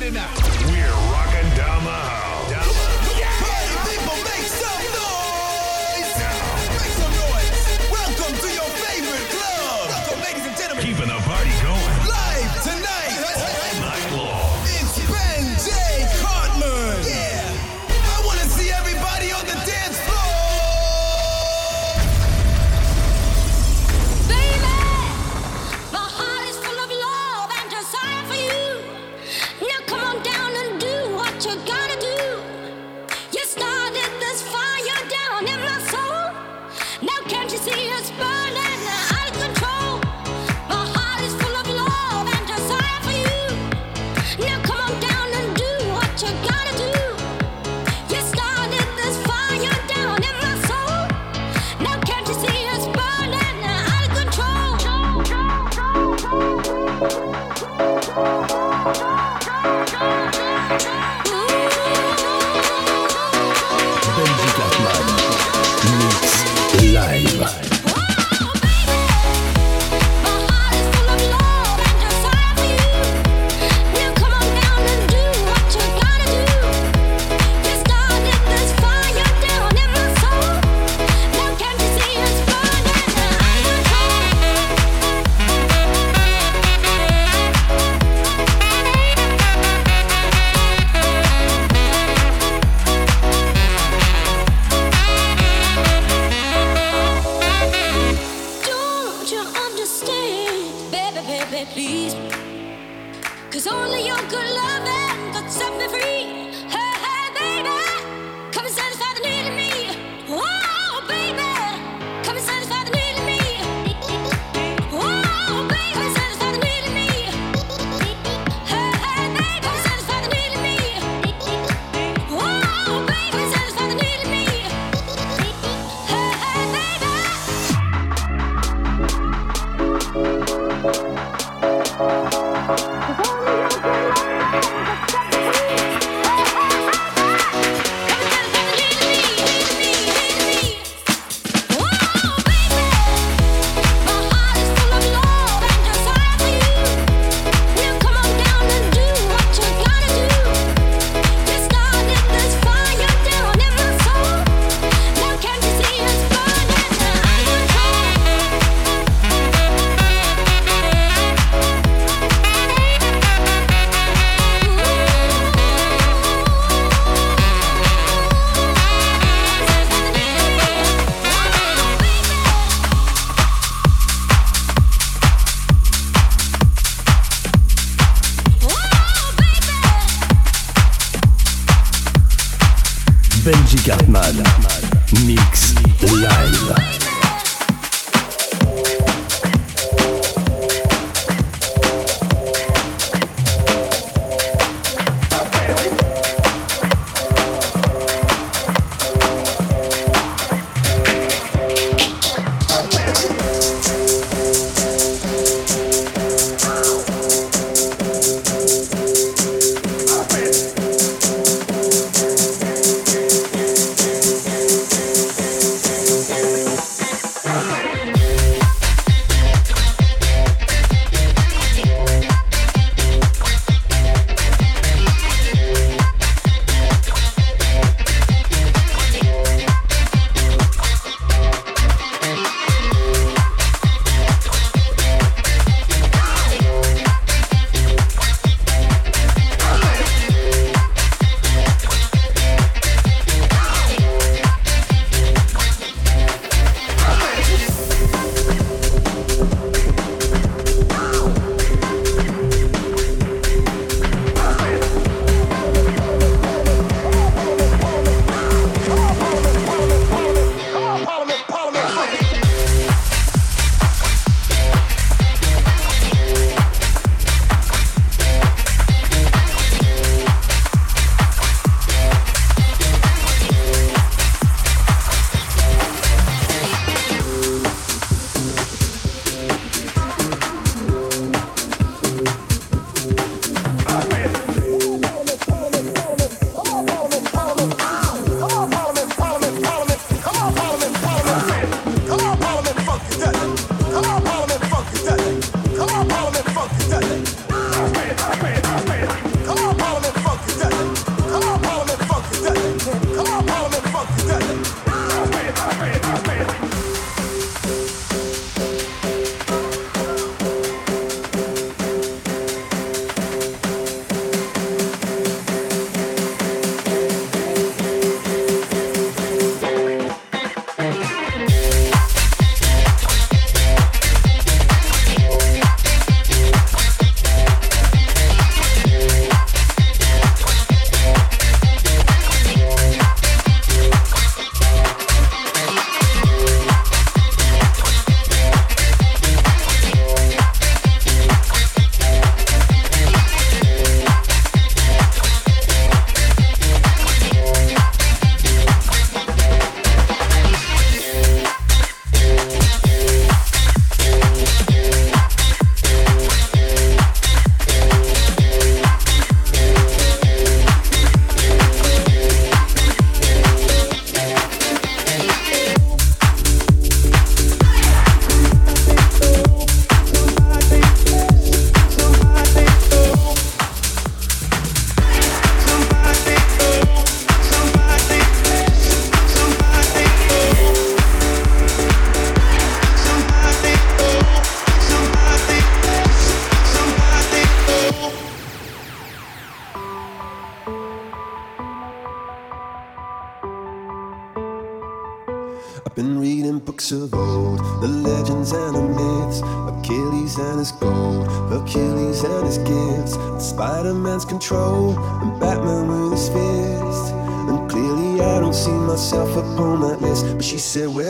get it. We're rocking down the house.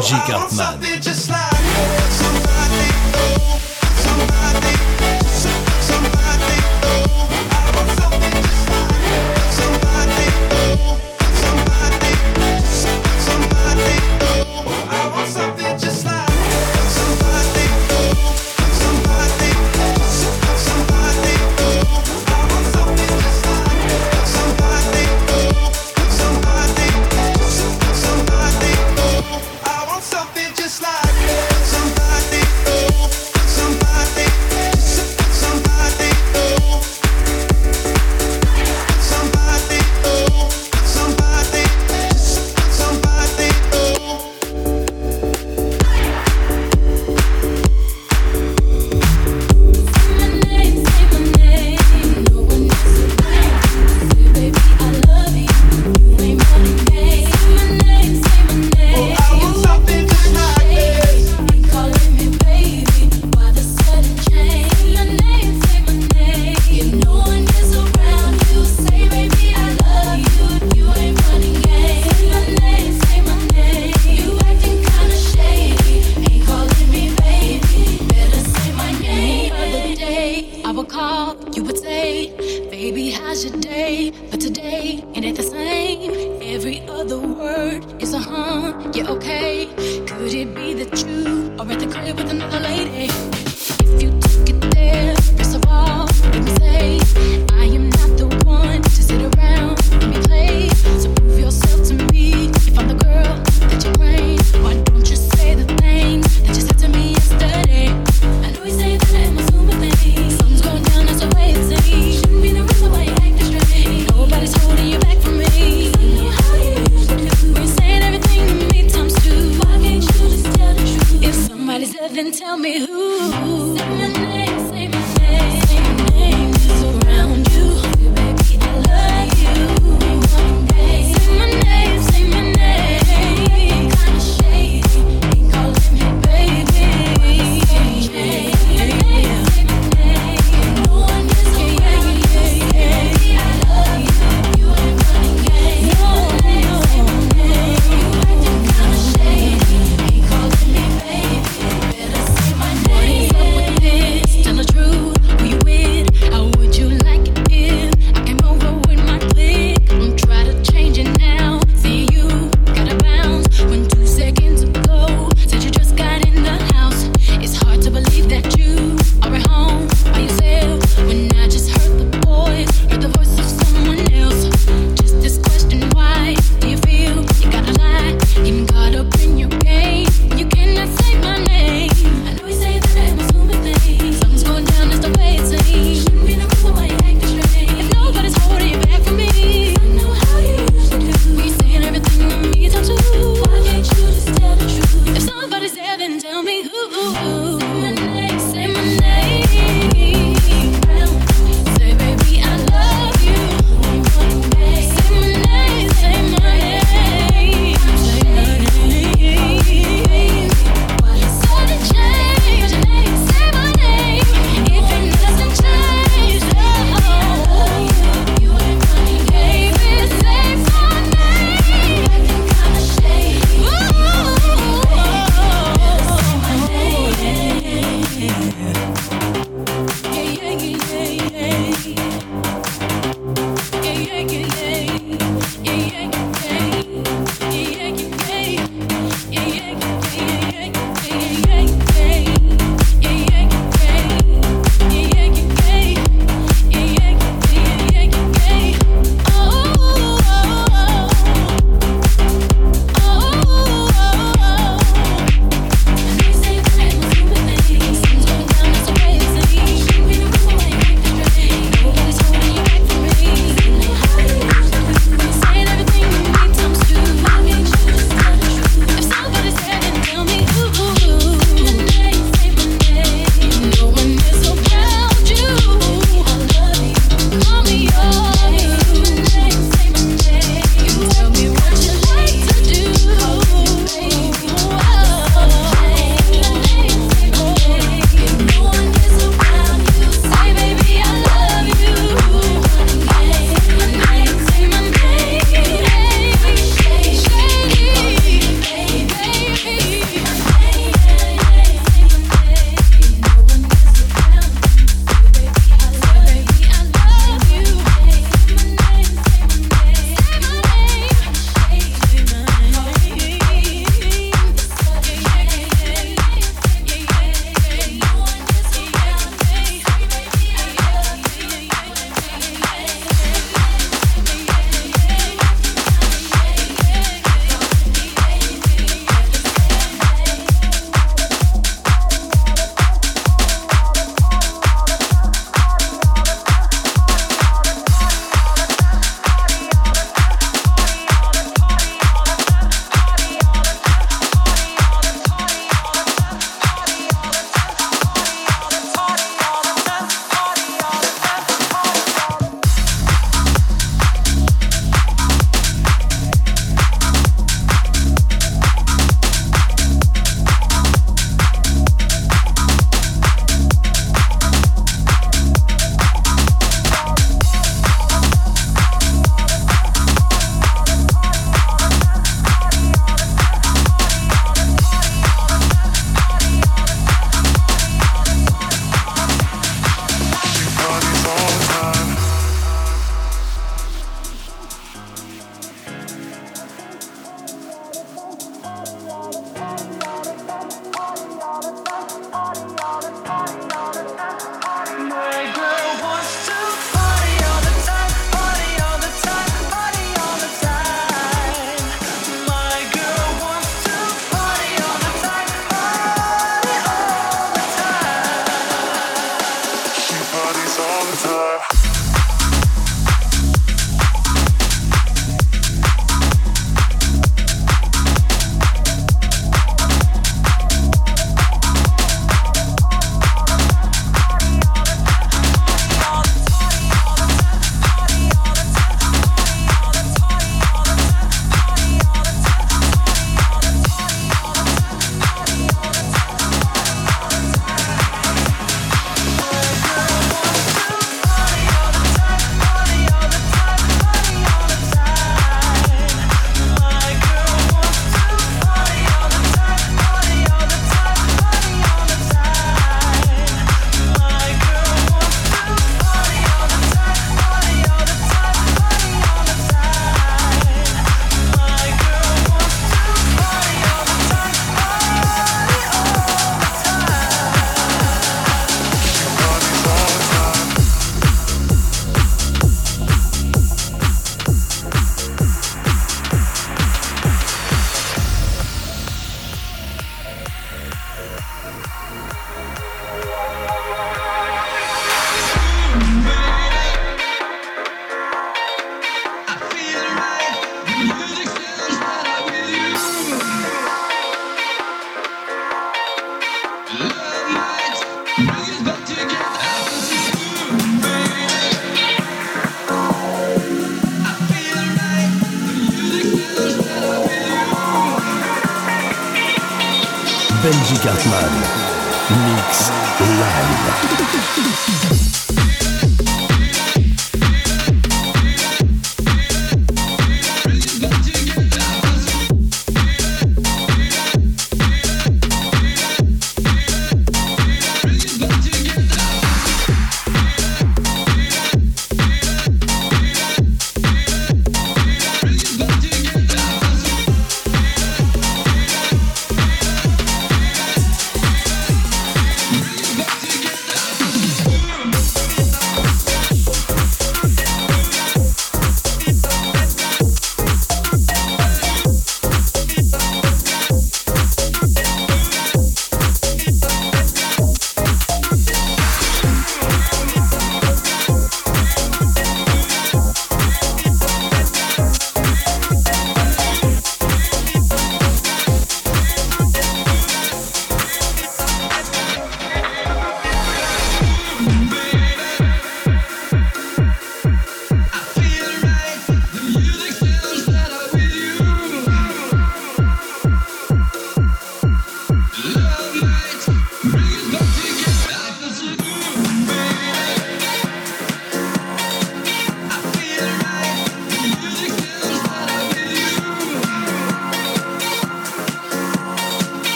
G Cartman.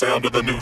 Sound of the new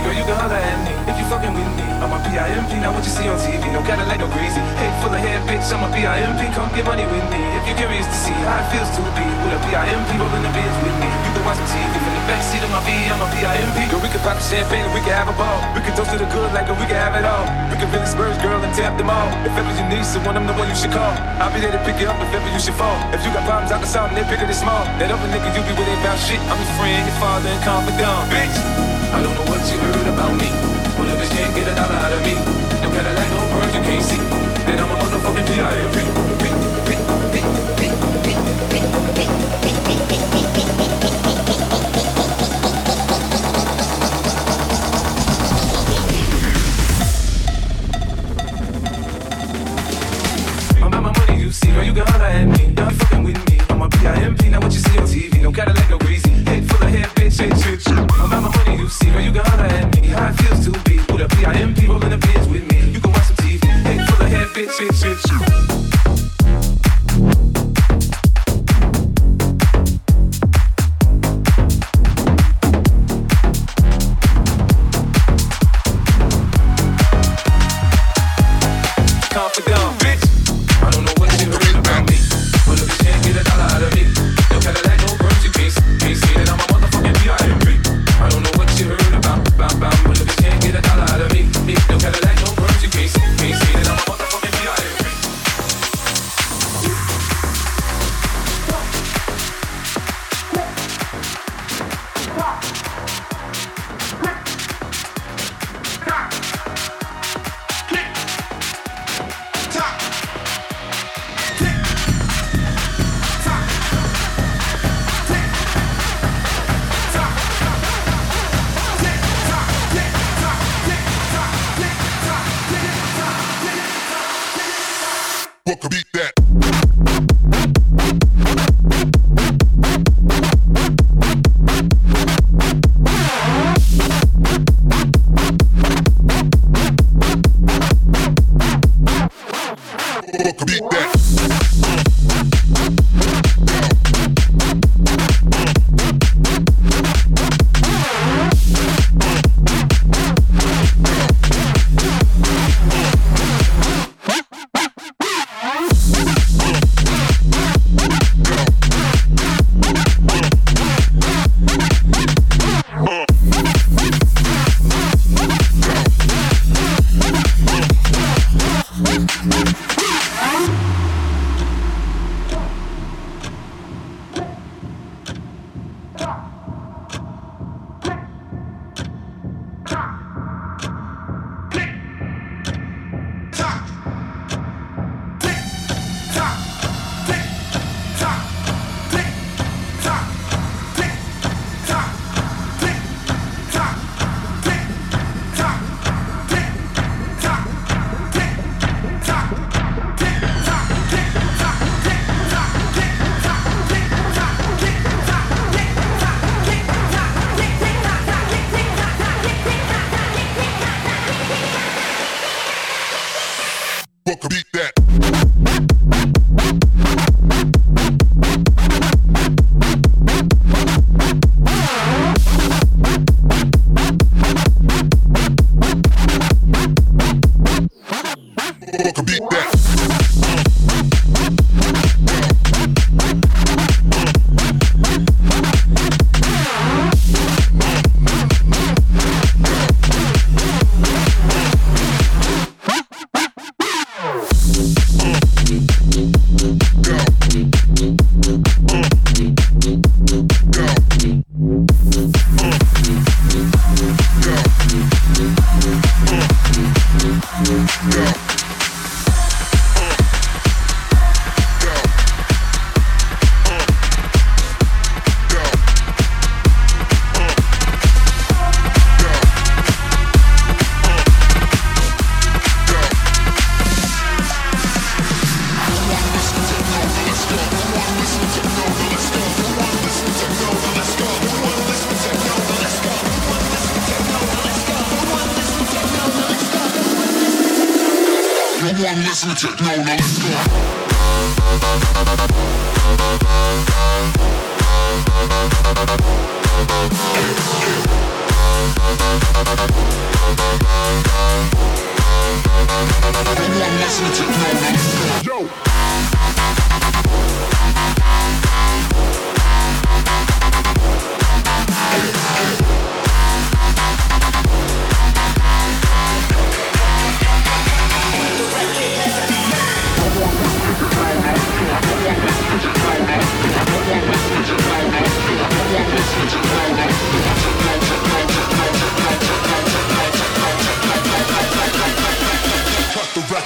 girl, you can holler at me if you fucking with me. I'm a PIMP, not what you see on TV. No kind of like no greasy. Head full of hair, bitch. I'm a PIMP. Come get money with me if you're curious to see how it feels to be with a PIMP rolling the bins with me. You can watch some TV from the backseat of my V. I'm a PIMP. Girl, we can pop the champagne and we can have a ball. We can toast to the good like we can have it all. We can really spurs, girl, and tap them all. If ever you need someone, I'm the one you should call. I'll be there to pick you up if ever you should fall. If you got problems, I can solve them. They're bigger than small. That other nigga you be with ain't about shit. I'm your friend, your father, and confidant, bitch. I don't know what you heard about me. But if bitch can't get a dollar out of me, no Cadillac, no birds you can't see. Then I'm a motherfucking P.I.M.P.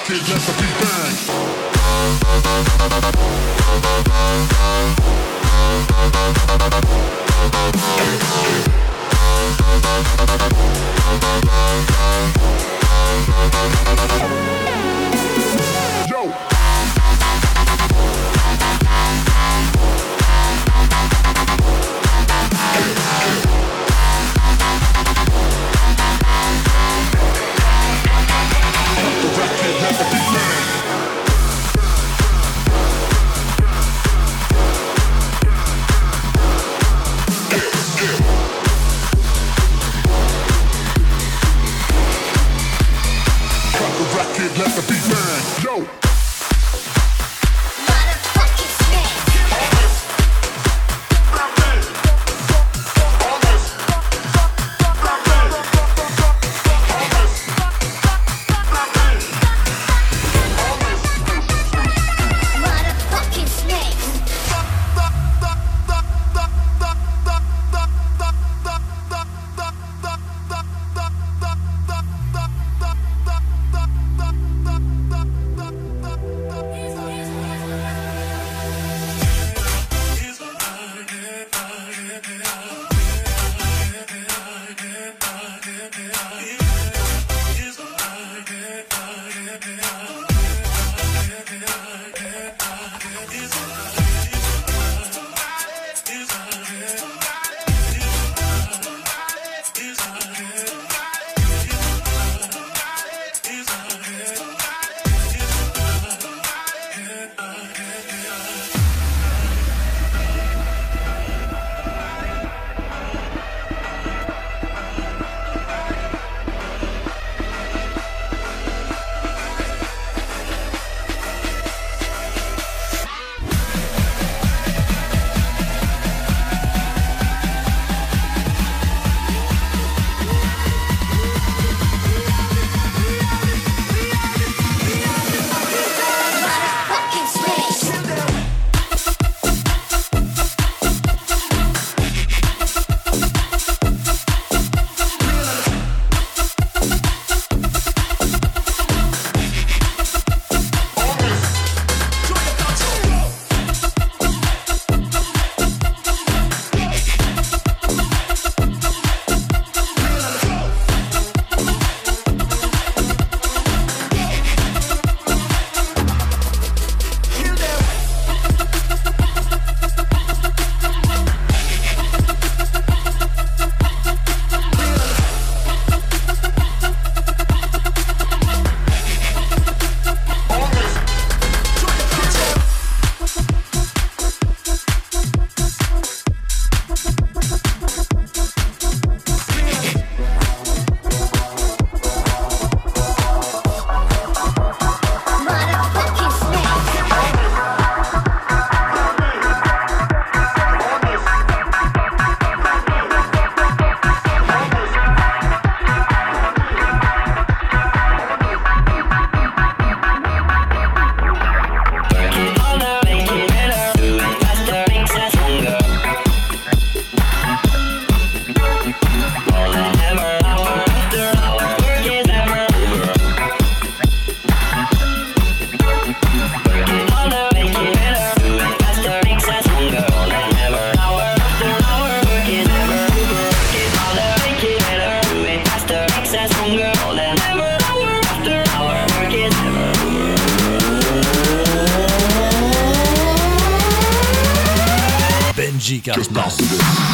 It's just a big bang. Yo! Benji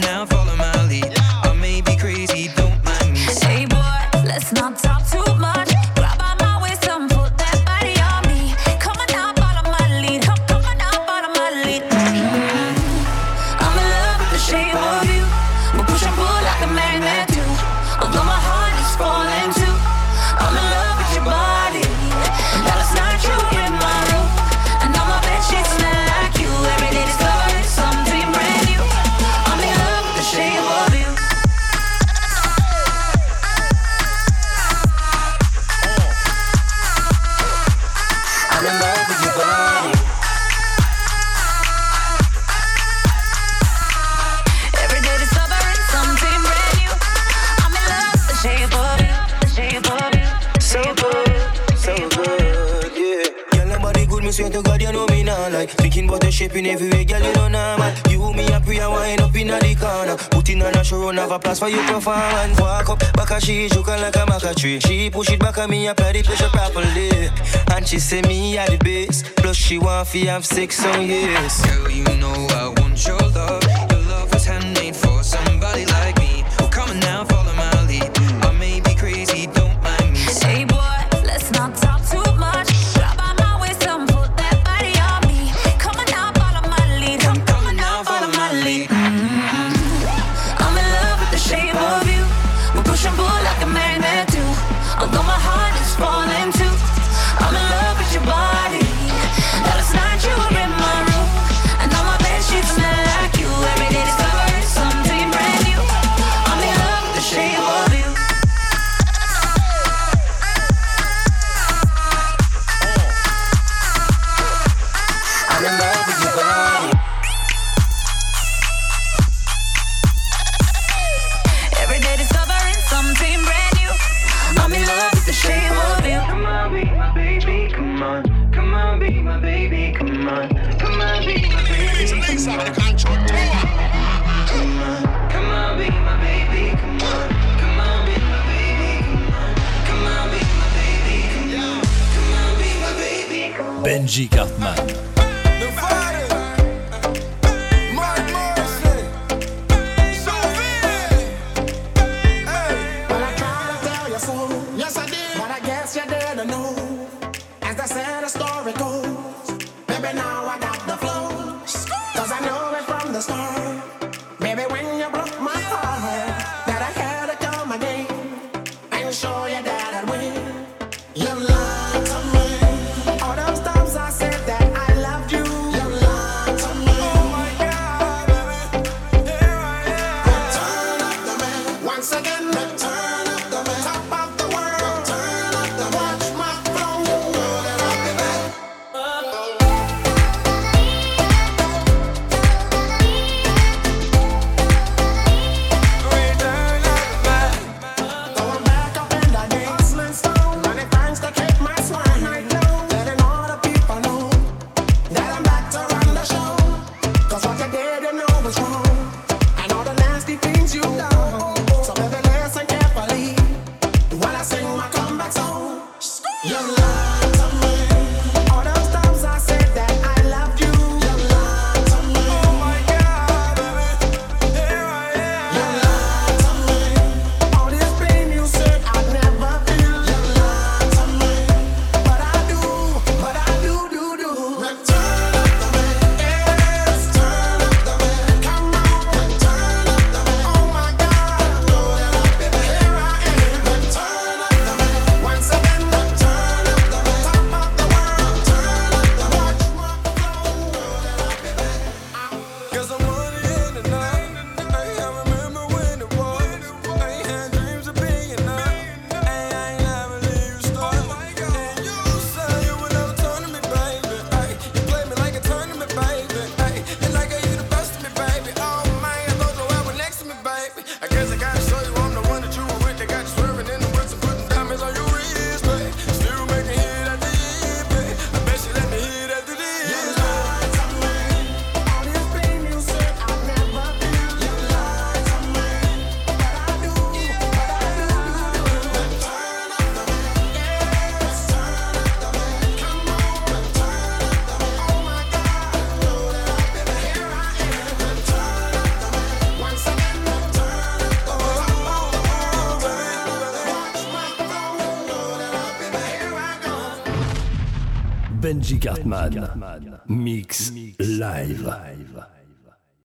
now, follow stepping everywhere, girl, you don't know, man. You, me, and Priya wind up in a the corner. Putting on a show, have a place for you your performance. Walk up, back at she, joking like a maca tree. She push it back at me, apply the pressure properly. And she say me at the base. Plus she want fi have sex on yes. Girl, you know I want your love. Your love was handmade for some. Magic Hartman. Mix